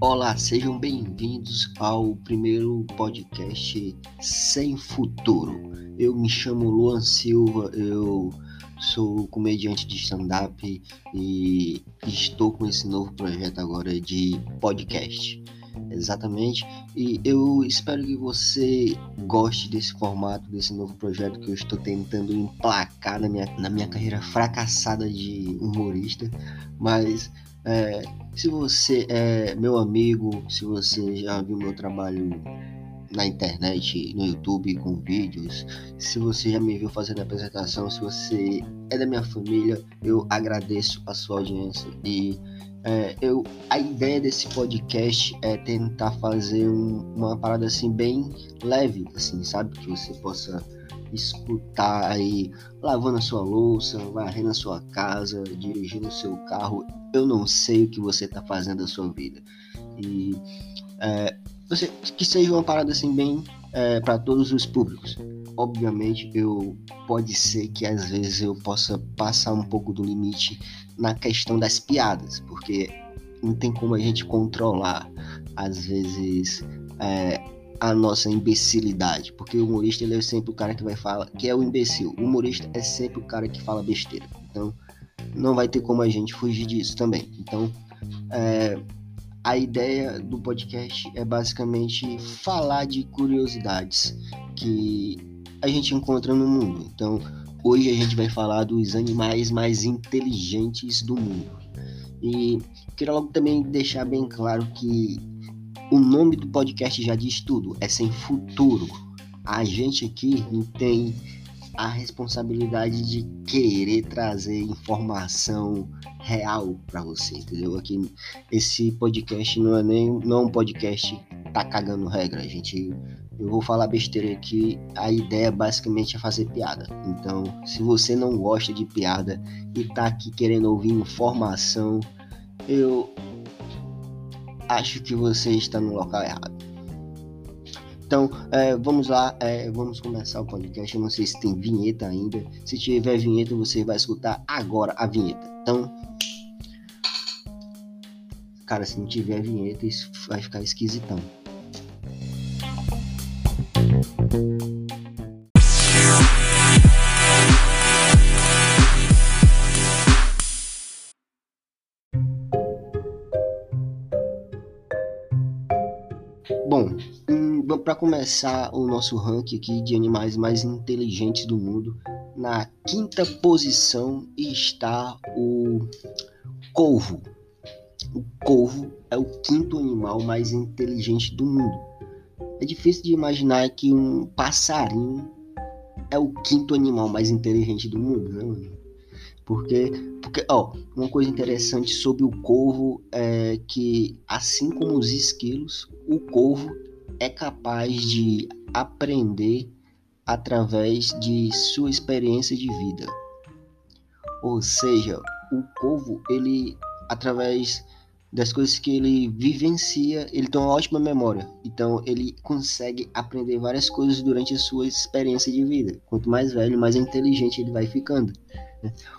Olá, sejam bem-vindos ao primeiro podcast Sem Futuro. Eu me chamo Luan Silva, eu sou comediante de stand-up e estou com esse novo projeto agora de podcast. Exatamente, e eu espero que você goste desse formato, desse novo projeto que eu estou tentando emplacar na minha, na minha carreira fracassada de humorista, mas é, se você é meu amigo, se você já viu meu trabalho na internet, no YouTube, com vídeos, se você já me viu fazendo apresentação, se você é da minha família, eu agradeço a sua audiência e é, eu, a ideia desse podcast é tentar fazer um, uma parada assim bem leve, assim, sabe? Que você possa escutar aí lavando a sua louça, varrendo a sua casa, dirigindo o seu carro. Eu não sei o que você está fazendo da sua vida. E é, você, que seja uma parada assim bem é, para todos os públicos. Obviamente, eu pode ser que às vezes eu possa passar um pouco do limite na questão das piadas, porque não tem como a gente controlar às vezes é, a nossa imbecilidade, porque o humorista ele é sempre o cara que vai falar, que é o imbecil. O humorista é sempre o cara que fala besteira. Então, não vai ter como a gente fugir disso também. Então, é, a ideia do podcast é basicamente falar de curiosidades que a gente encontra no mundo. Então, hoje a gente vai falar dos animais mais inteligentes do mundo. E quero logo também deixar bem claro que o nome do podcast já diz tudo, é sem futuro. A gente aqui não tem a responsabilidade de querer trazer informação real para você, entendeu? Aqui esse podcast não é nem não é um podcast tá cagando regra, gente eu vou falar besteira aqui, a ideia basicamente é fazer piada. Então, se você não gosta de piada e tá aqui querendo ouvir informação, eu acho que você está no local errado. Então, é, vamos lá, é, vamos começar o podcast. Eu não sei se tem vinheta ainda. Se tiver vinheta, você vai escutar agora a vinheta. Então, cara, se não tiver vinheta, isso vai ficar esquisitão. Começar o nosso ranking aqui de animais mais inteligentes do mundo, na quinta posição está o corvo. O corvo é o quinto animal mais inteligente do mundo. É difícil de imaginar que um passarinho é o quinto animal mais inteligente do mundo, né? Porque, porque ó, uma coisa interessante sobre o corvo é que, assim como os esquilos, o corvo é capaz de aprender através de sua experiência de vida. Ou seja, o corvo, ele, através das coisas que ele vivencia, ele tem uma ótima memória. Então, ele consegue aprender várias coisas durante a sua experiência de vida. Quanto mais velho, mais inteligente ele vai ficando.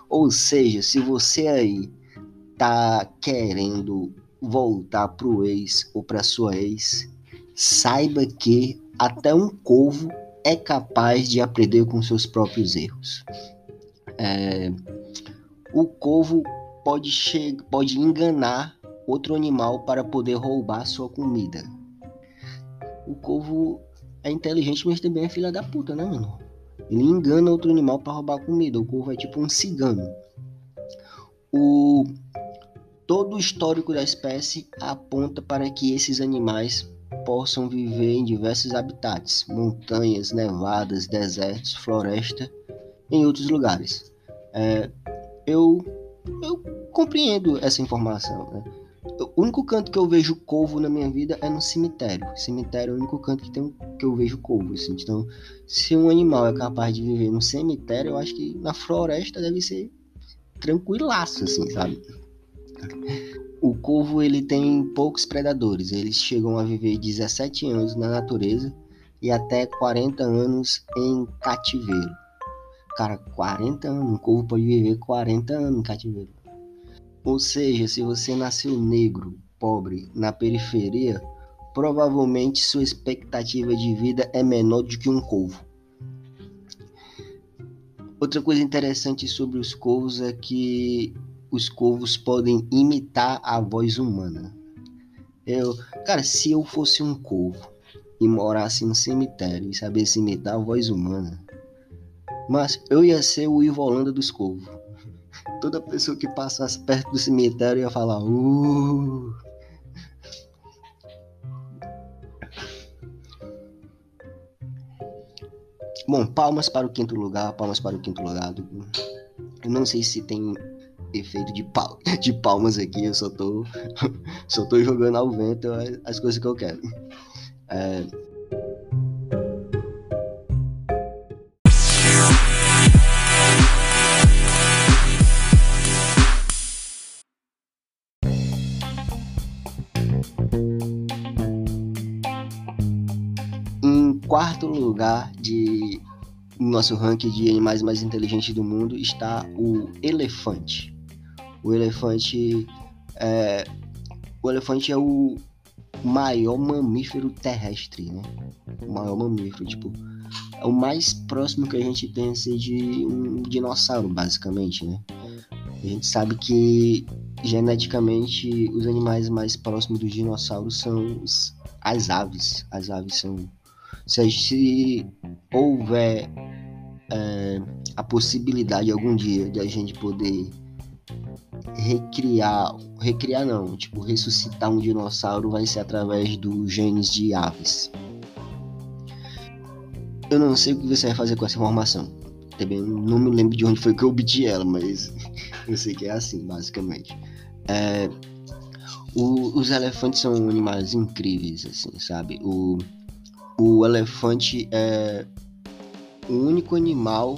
Ou seja, se você aí tá querendo voltar pro ex ou para sua ex, saiba que até um corvo é capaz de aprender com seus próprios erros. É, o corvo pode, pode enganar outro animal para poder roubar sua comida. O corvo é inteligente, mas também é filha da puta, né, mano? Ele engana outro animal para roubar comida. O corvo é tipo um cigano. O todo o histórico da espécie aponta para que esses animais possam viver em diversos habitats, montanhas, nevadas, desertos, floresta, em outros lugares. É, eu, eu compreendo essa informação. Né? O único canto que eu vejo corvo na minha vida é no cemitério. Cemitério é o único canto que, tem, que eu vejo corvo. Assim. Então, se um animal é capaz de viver no cemitério, eu acho que na floresta deve ser tranquilaço, assim, sabe? O corvo ele tem poucos predadores. Eles chegam a viver 17 anos na natureza e até 40 anos em cativeiro. Cara, 40 anos. Um corvo pode viver 40 anos em cativeiro. Ou seja, se você nasceu negro, pobre, na periferia, provavelmente sua expectativa de vida é menor do que um corvo. Outra coisa interessante sobre os corvos é que os corvos podem imitar a voz humana. Eu, cara, se eu fosse um corvo e morasse no cemitério e sabesse imitar a voz humana, mas eu ia ser o Ivo Holanda dos corvos. Toda pessoa que passasse perto do cemitério ia falar, uh. Bom, palmas para o quinto lugar, palmas para o quinto lugar. Eu não sei se tem efeito de, pal de palmas aqui, eu só tô, só tô jogando ao vento as coisas que eu quero. É... Em quarto lugar de nosso ranking de animais mais inteligentes do mundo está o elefante. O elefante é, o elefante é o maior mamífero terrestre, né? O maior mamífero, tipo, é o mais próximo que a gente tem de um dinossauro, basicamente, né? A gente sabe que geneticamente os animais mais próximos dos dinossauros são os, as aves. As aves são. Se, se houver é, a possibilidade algum dia de a gente poder recriar, recriar não, tipo, ressuscitar um dinossauro vai ser através dos genes de aves. Eu não sei o que você vai fazer com essa informação. Também não me lembro de onde foi que eu obtive ela, mas eu sei que é assim, basicamente. É, o, os elefantes são animais incríveis, assim, sabe? O, o elefante é o único animal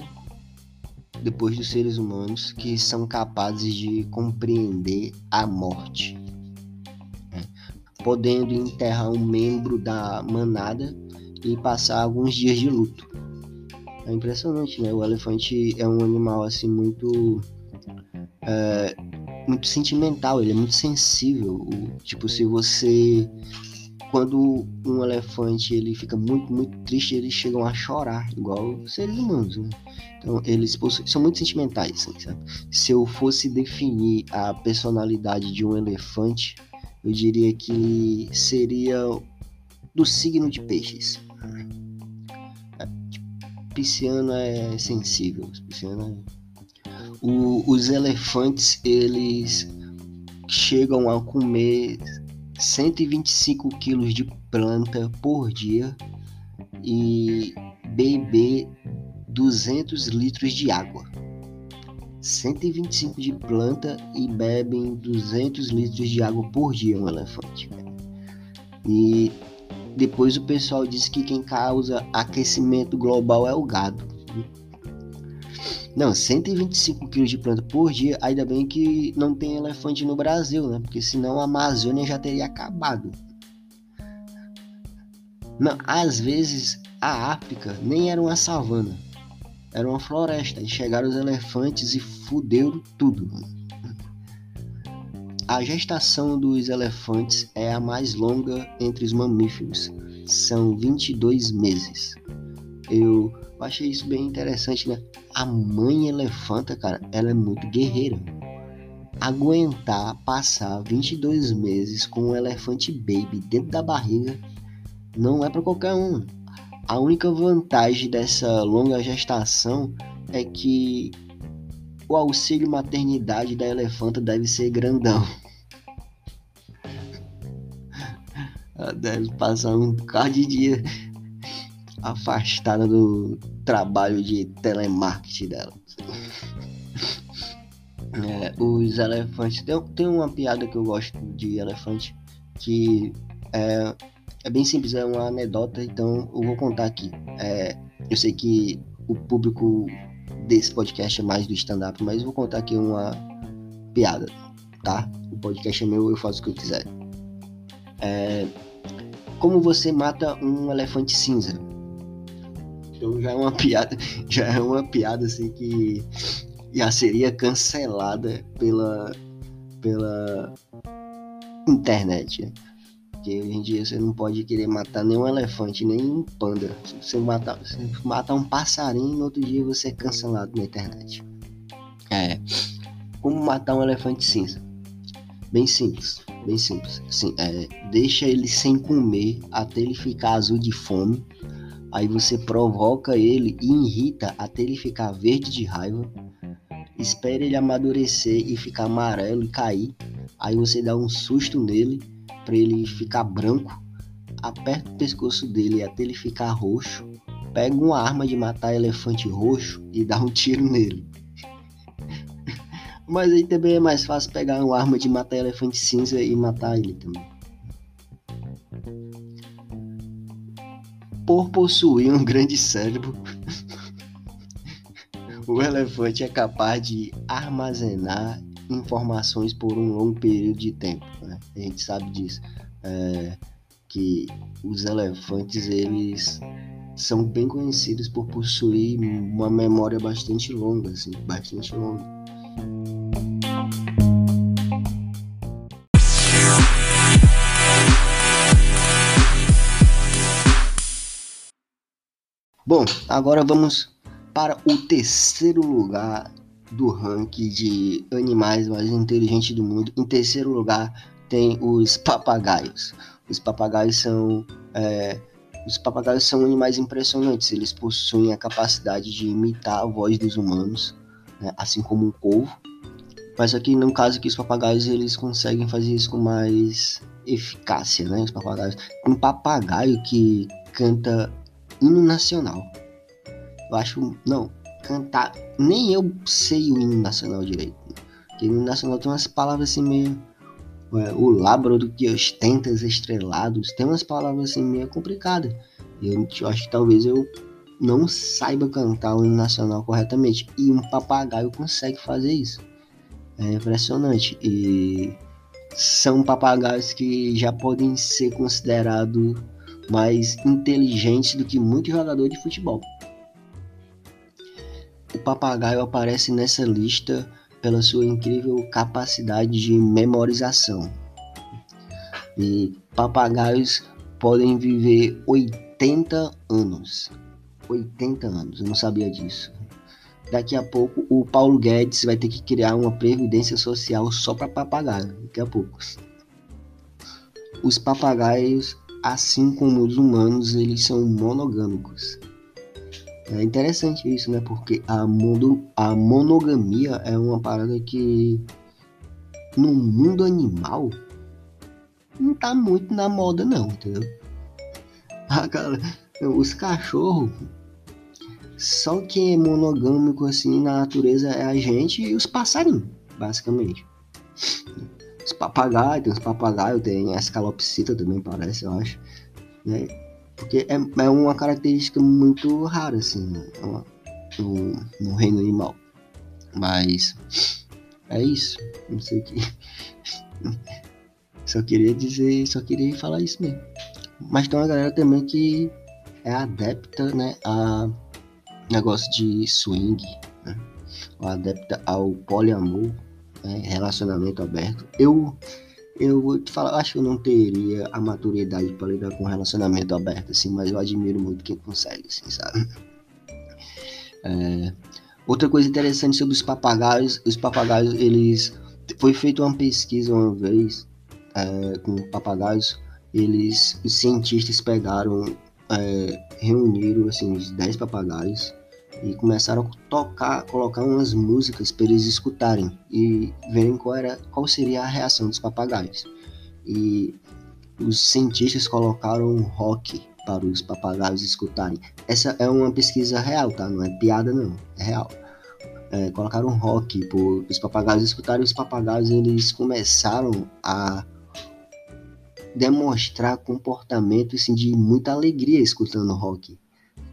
depois dos seres humanos que são capazes de compreender a morte, né? podendo enterrar um membro da manada e passar alguns dias de luto. É impressionante, né? O elefante é um animal assim muito é, muito sentimental, ele é muito sensível. O, tipo, se você quando um elefante ele fica muito, muito triste, eles chegam a chorar, igual seres humanos, né? Então, eles são muito sentimentais, assim, sabe? Se eu fosse definir a personalidade de um elefante, eu diria que seria do signo de peixes. É, pisciano é sensível, pisciano é... O, os elefantes, eles chegam a comer 125 quilos de planta por dia e beber 200 litros de água. 125 de planta e bebem 200 litros de água por dia um elefante. E depois o pessoal diz que quem causa aquecimento global é o gado. Não, 125 quilos de planta por dia, ainda bem que não tem elefante no Brasil, né? Porque senão a Amazônia já teria acabado. Não, às vezes a África nem era uma savana, era uma floresta. E chegaram os elefantes e fuderam tudo. A gestação dos elefantes é a mais longa entre os mamíferos. São 22 meses. Eu achei isso bem interessante, né? A mãe elefanta, cara, ela é muito guerreira. Aguentar passar 22 meses com um elefante baby dentro da barriga não é para qualquer um. A única vantagem dessa longa gestação é que o auxílio maternidade da elefanta deve ser grandão. Ela deve passar um bocado de dia afastada do trabalho de telemarketing dela. É, os elefantes. Tem, tem uma piada que eu gosto de elefante que é, é bem simples, é uma anedota, então eu vou contar aqui. É, eu sei que o público desse podcast é mais do stand-up, mas eu vou contar aqui uma piada, tá? O podcast é meu, eu faço o que eu quiser. É, como você mata um elefante cinza? Então já é uma piada, já é uma piada assim que já seria cancelada pela pela internet, né? Porque hoje em dia você não pode querer matar nenhum elefante, nem um panda. Se você matar um passarinho, no outro dia você é cancelado na internet. É. Como matar um elefante cinza? Bem simples, bem simples. Assim, é, deixa ele sem comer até ele ficar azul de fome. Aí você provoca ele e irrita até ele ficar verde de raiva. Espera ele amadurecer e ficar amarelo e cair. Aí você dá um susto nele para ele ficar branco, aperta o pescoço dele até ele ficar roxo, pega uma arma de matar elefante roxo e dá um tiro nele. Mas aí também é mais fácil pegar uma arma de matar elefante cinza e matar ele também. Por possuir um grande cérebro, o elefante é capaz de armazenar informações por um longo período de tempo. Né? A gente sabe disso. É, que os elefantes eles são bem conhecidos por possuir uma memória bastante longa, assim, bastante longa. Bom, agora vamos para o terceiro lugar do ranking de animais mais inteligentes do mundo. Em terceiro lugar tem os papagaios. Os papagaios são é, os papagaios são animais impressionantes. Eles possuem a capacidade de imitar a voz dos humanos, né, assim como um corvo. Mas aqui no caso que os papagaios eles conseguem fazer isso com mais eficácia, né? Os papagaios. Um papagaio que canta hino nacional. Eu acho, não, cantar. Nem eu sei o hino nacional direito. Porque o hino nacional tem umas palavras assim meio. É, o lábaro que ostenta os estrelados. Tem umas palavras assim meio complicadas. Eu, eu acho que talvez eu não saiba cantar o hino nacional corretamente. E um papagaio consegue fazer isso. É impressionante. E são papagaios que já podem ser considerados mais inteligentes do que muito jogador de futebol o papagaio aparece nessa lista pela sua incrível capacidade de memorização. E papagaios podem viver 80 anos. 80 anos, eu não sabia disso. Daqui a pouco o Paulo Guedes vai ter que criar uma previdência social só para papagaio. Daqui a pouco. Os papagaios, assim como os humanos, eles são monogâmicos. É interessante isso, né? Porque a, mono, a monogamia é uma parada que no mundo animal não tá muito na moda não, entendeu? A galera, os cachorros, só quem é monogâmico assim na natureza é a gente e os passarinhos, basicamente. Os papagaios, tem os papagaios, tem a escalopsita também parece, eu acho. Né? Porque é, é uma característica muito rara, assim, né? no, no reino animal. Mas é isso. Não sei o que. só queria dizer, só queria falar isso mesmo. Mas tem uma galera também que é adepta, né, a negócio de swing, né? Adepta ao poliamor, né? relacionamento aberto. Eu eu vou te falar, acho que eu não teria a maturidade para lidar com relacionamento aberto, assim, mas eu admiro muito quem consegue, assim, sabe? É, outra coisa interessante sobre os papagaios, os papagaios, eles foi feita uma pesquisa uma vez é, com papagaios, eles, os cientistas pegaram, é, reuniram assim uns 10 papagaios e começaram a tocar, colocar umas músicas para eles escutarem e verem qual era, qual seria a reação dos papagaios. E os cientistas colocaram rock para os papagaios escutarem. Essa é uma pesquisa real, tá? Não é piada não, é real. É, colocaram rock para os papagaios escutarem. Os papagaios eles começaram a demonstrar comportamento assim, de muita alegria escutando rock.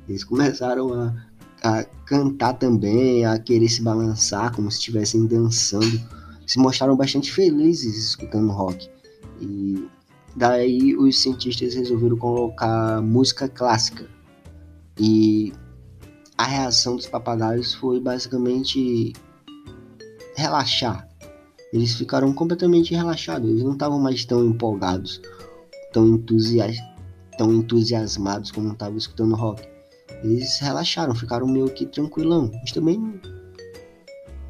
Eles começaram a a cantar também, a querer se balançar como se estivessem dançando. Se mostraram bastante felizes escutando rock. E daí os cientistas resolveram colocar música clássica. E a reação dos papagaios foi basicamente relaxar. eles ficaram completamente relaxados, eles não estavam mais tão empolgados, tão, entusias tão entusiasmados como estavam escutando rock. Eles relaxaram, ficaram meio que tranquilão. Mas também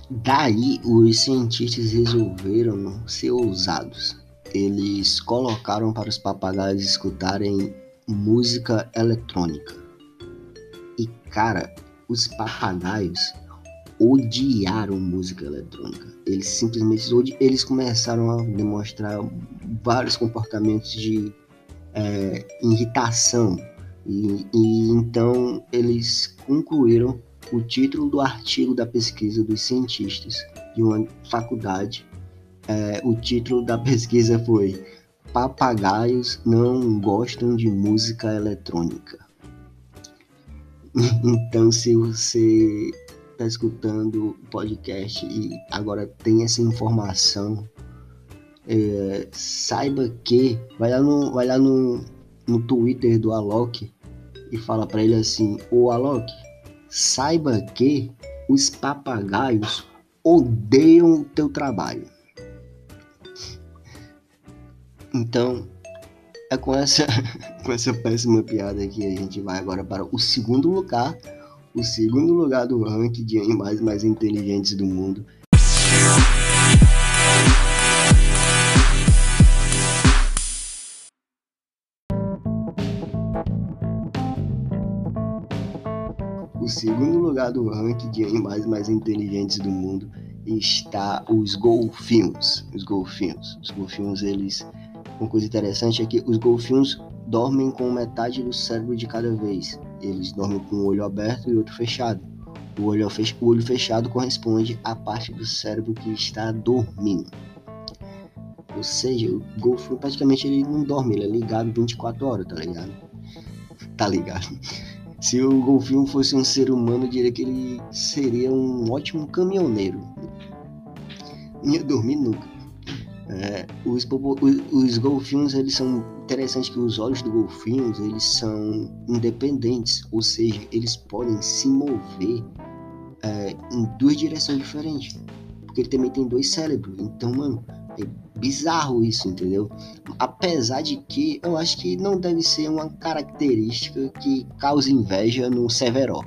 daí os cientistas resolveram ser ousados. Eles colocaram para os papagaios escutarem música eletrônica. E cara, os papagaios odiaram música eletrônica. Eles simplesmente eles começaram a demonstrar vários comportamentos de é, irritação e, e então eles concluíram o título do artigo da pesquisa dos cientistas de uma faculdade. É, o título da pesquisa foi Papagaios não gostam de música eletrônica. Então, se você está escutando o podcast e agora tem essa informação, é, saiba que vai lá no, vai lá no, no Twitter do Alok e fala para ele assim: Ô Alok, saiba que os papagaios odeiam o teu trabalho. Então, é com essa, com essa péssima piada que a gente vai agora para o segundo lugar o segundo lugar do ranking de animais mais inteligentes do mundo. Segundo lugar do ranking de animais mais inteligentes do mundo está os golfinhos. Os golfinhos. Os golfinhos, eles. Uma coisa interessante é que os golfinhos dormem com metade do cérebro de cada vez. Eles dormem com o olho aberto e outro fechado. O olho, o olho fechado corresponde à parte do cérebro que está dormindo. Ou seja, o golfinho praticamente ele não dorme, ele é ligado 24 horas, tá ligado? Tá ligado? Se o golfinho fosse um ser humano, eu diria que ele seria um ótimo caminhoneiro. Não ia dormir nunca. É, os, os, os golfinhos eles são interessante que os olhos do golfinho eles são independentes, ou seja, eles podem se mover é, em duas direções diferentes, porque ele também tem dois cérebros. Então, mano, é bizarro isso, entendeu? Apesar de que eu acho que não deve ser uma característica que cause inveja no Severo.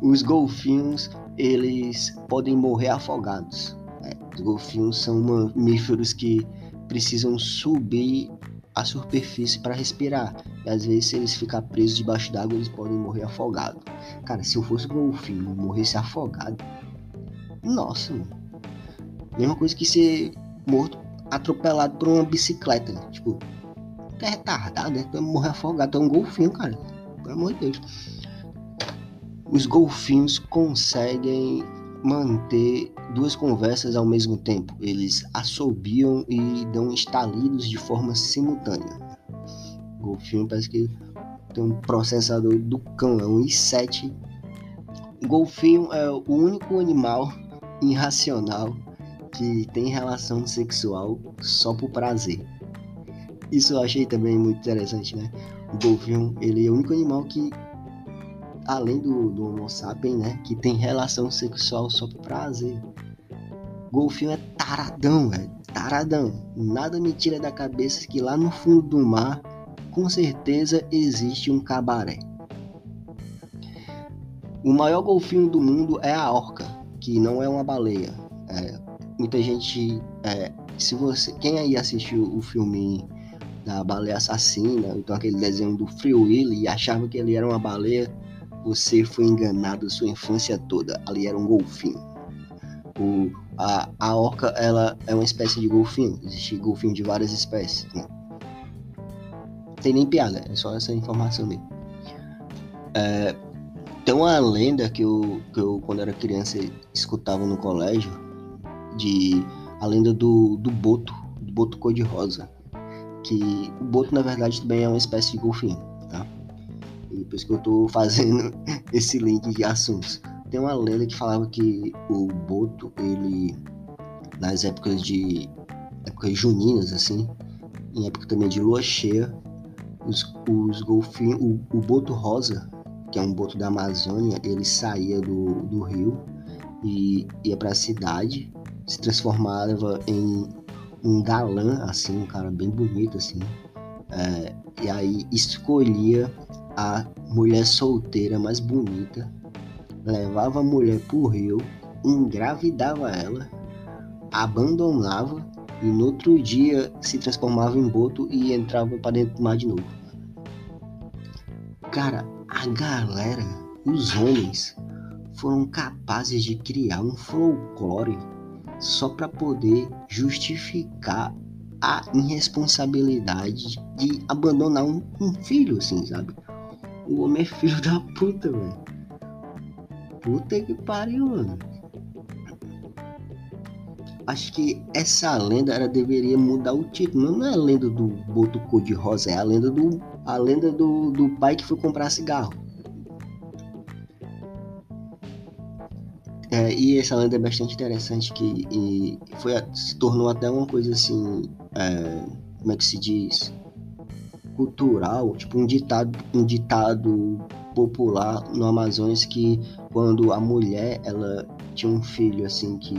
Os golfinhos eles podem morrer afogados. É, os golfinhos são mamíferos que precisam subir a superfície para respirar. E às vezes, se eles ficar presos debaixo d'água, eles podem morrer afogados. Cara, se eu fosse golfinho e morresse afogado, nossa, mano. Mesma coisa que ser morto atropelado por uma bicicleta. Né? Tipo, tu é retardado, né? Tu morrer afogado. Tu é um golfinho, cara. Pelo amor de Deus. Os golfinhos conseguem manter duas conversas ao mesmo tempo. Eles assobiam e dão estalidos de forma simultânea. O golfinho parece que tem um processador do cão, é um i7. O golfinho é o único animal irracional que tem relação sexual só por prazer. Isso eu achei também muito interessante, né? O golfinho, ele é o único animal que além do, do Homo sapiens, né? Que tem relação sexual só por prazer. Golfinho é taradão, é taradão. Nada me tira da cabeça que lá no fundo do mar, com certeza existe um cabaré. O maior golfinho do mundo é a orca, que não é uma baleia. É, muita gente, é, se você, quem aí assistiu o filme da baleia assassina, então aquele desenho do Free Willy e achava que ele era uma baleia, você foi enganado sua infância toda. Ali era um golfinho. O, a, a orca ela é uma espécie de golfinho. Existe golfinho de várias espécies. Né? Tem nem piada, é só essa informação mesmo. É, tem uma lenda que eu, que eu, quando era criança, escutava no colégio, de a lenda do, do boto, do boto cor-de-rosa. Que o boto, na verdade, também é uma espécie de golfinho. E por isso que eu tô fazendo esse link de assuntos. Tem uma lenda que falava que o Boto, ele, nas épocas de. épocas juninas, assim, em época também de lua cheia, os, os golfinhos, o, o boto rosa, que é um boto da Amazônia, ele saía do, do rio e ia para a cidade, se transformava em um galã, assim, um cara bem bonito, assim. É, e aí escolhia a mulher solteira mais bonita, levava a mulher pro rio, engravidava ela, abandonava e no outro dia se transformava em boto e entrava para dentro do mar de novo. Cara, a galera, os homens, foram capazes de criar um folclore só para poder justificar a irresponsabilidade de abandonar um, um, filho, assim, sabe? O homem é filho da puta, velho. Puta que pariu, mano. Acho que essa lenda ela deveria mudar o título. Não é a lenda do boto cor de rosa, é a lenda do a lenda do, do pai que foi comprar cigarro. É, e essa lenda é bastante interessante que foi, se tornou até uma coisa assim, é, como é que se diz? Cultural, tipo um ditado, um ditado popular no Amazonas que quando a mulher ela tinha um filho assim que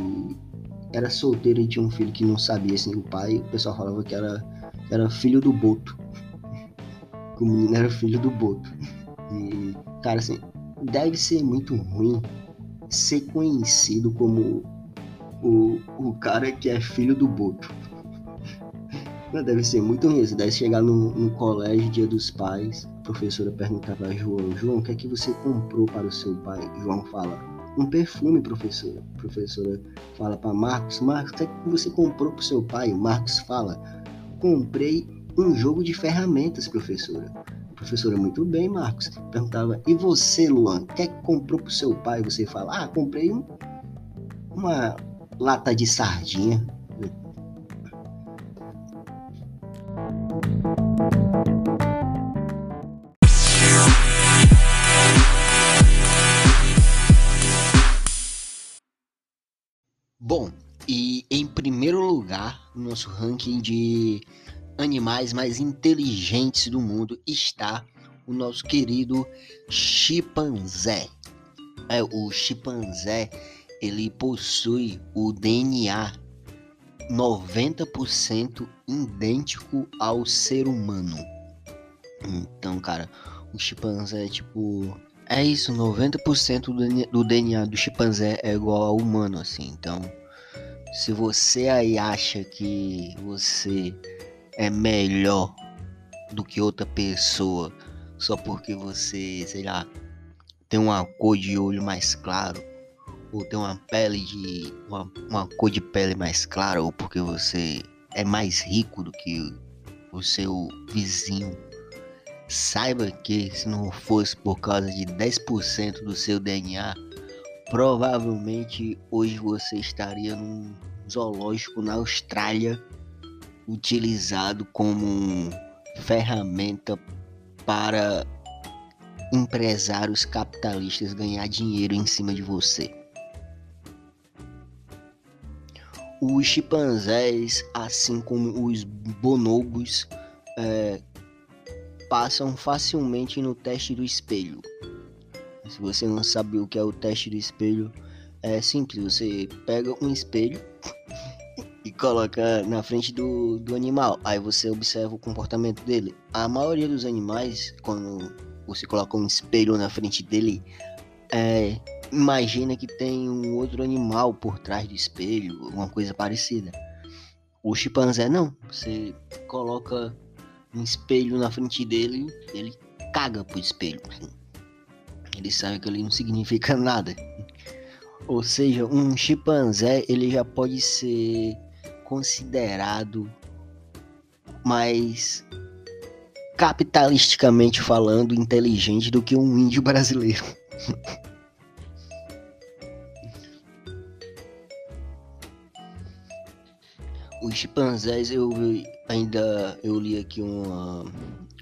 era solteira e tinha um filho que não sabia assim o pai, o pessoal falava que era, era filho do boto. Que o menino era filho do boto. E, cara, assim, deve ser muito ruim ser conhecido como o, o cara que é filho do Boto. Deve ser muito ruim. Você deve chegar no, no colégio, dia dos pais, a professora perguntar para João, João, o que é que você comprou para o seu pai? João fala, um perfume, professora. A professora fala para Marcos, Marcos, o que é que você comprou para o seu pai? Marcos fala, comprei um jogo de ferramentas, professora. Professora, muito bem, Marcos. Perguntava, e você, Luan, o que é que comprou pro seu pai? Você fala, ah, comprei um, uma lata de sardinha. Bom, e em primeiro lugar, no nosso ranking de animais mais inteligentes do mundo está o nosso querido chimpanzé. É, o chimpanzé ele possui o DNA 90% idêntico ao ser humano. Então, cara, o chimpanzé é tipo. É isso, 90% do DNA do chimpanzé é igual ao humano, assim. Então, se você aí acha que você é melhor do que outra pessoa só porque você, sei lá, tem uma cor de olho mais claro, ou tem uma pele de. uma, uma cor de pele mais clara, ou porque você é mais rico do que o seu vizinho. Saiba que se não fosse por causa de 10% do seu DNA, provavelmente hoje você estaria num zoológico na Austrália utilizado como ferramenta para empresários capitalistas ganhar dinheiro em cima de você. Os chimpanzés, assim como os bonobos, é, passam facilmente no teste do espelho. Se você não sabe o que é o teste do espelho, é simples. Você pega um espelho coloca na frente do, do animal. Aí você observa o comportamento dele. A maioria dos animais, quando você coloca um espelho na frente dele, é, imagina que tem um outro animal por trás do espelho, uma coisa parecida. O chimpanzé não. Você coloca um espelho na frente dele, ele caga pro espelho. Ele sabe que ele não significa nada. Ou seja, um chimpanzé ele já pode ser considerado mais capitalisticamente falando inteligente do que um índio brasileiro. Os chimpanzés eu ainda eu li aqui uma,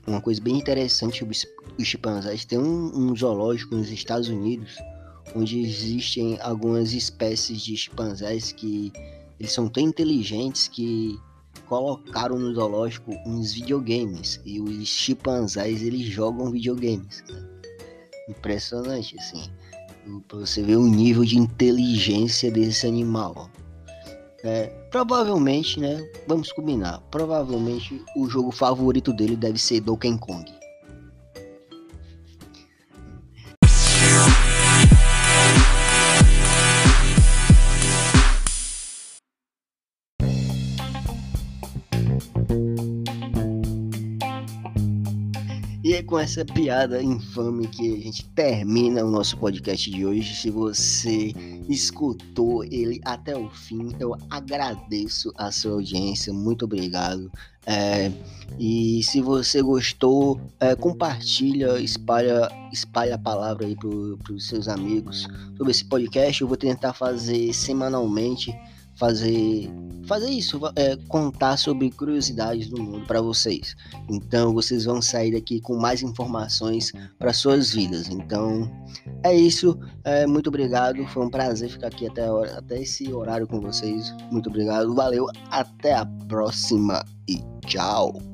uma coisa bem interessante os chimpanzés. Tem um, um zoológico nos Estados Unidos onde existem algumas espécies de chimpanzés que eles são tão inteligentes que colocaram no zoológico uns videogames e os chimpanzés eles jogam videogames. Impressionante assim. Pra você ver o nível de inteligência desse animal. É, provavelmente, né? Vamos combinar. Provavelmente o jogo favorito dele deve ser Donkey Kong. Com essa piada infame que a gente termina o nosso podcast de hoje. Se você escutou ele até o fim, eu agradeço a sua audiência. Muito obrigado. É, e se você gostou, é, compartilha, espalha, espalha a palavra aí para os seus amigos sobre esse podcast. Eu vou tentar fazer semanalmente fazer fazer isso, é, contar sobre curiosidades do mundo para vocês. Então vocês vão sair daqui com mais informações para suas vidas. Então é isso. É, muito obrigado. Foi um prazer ficar aqui até, hora, até esse horário com vocês. Muito obrigado. Valeu. Até a próxima e tchau.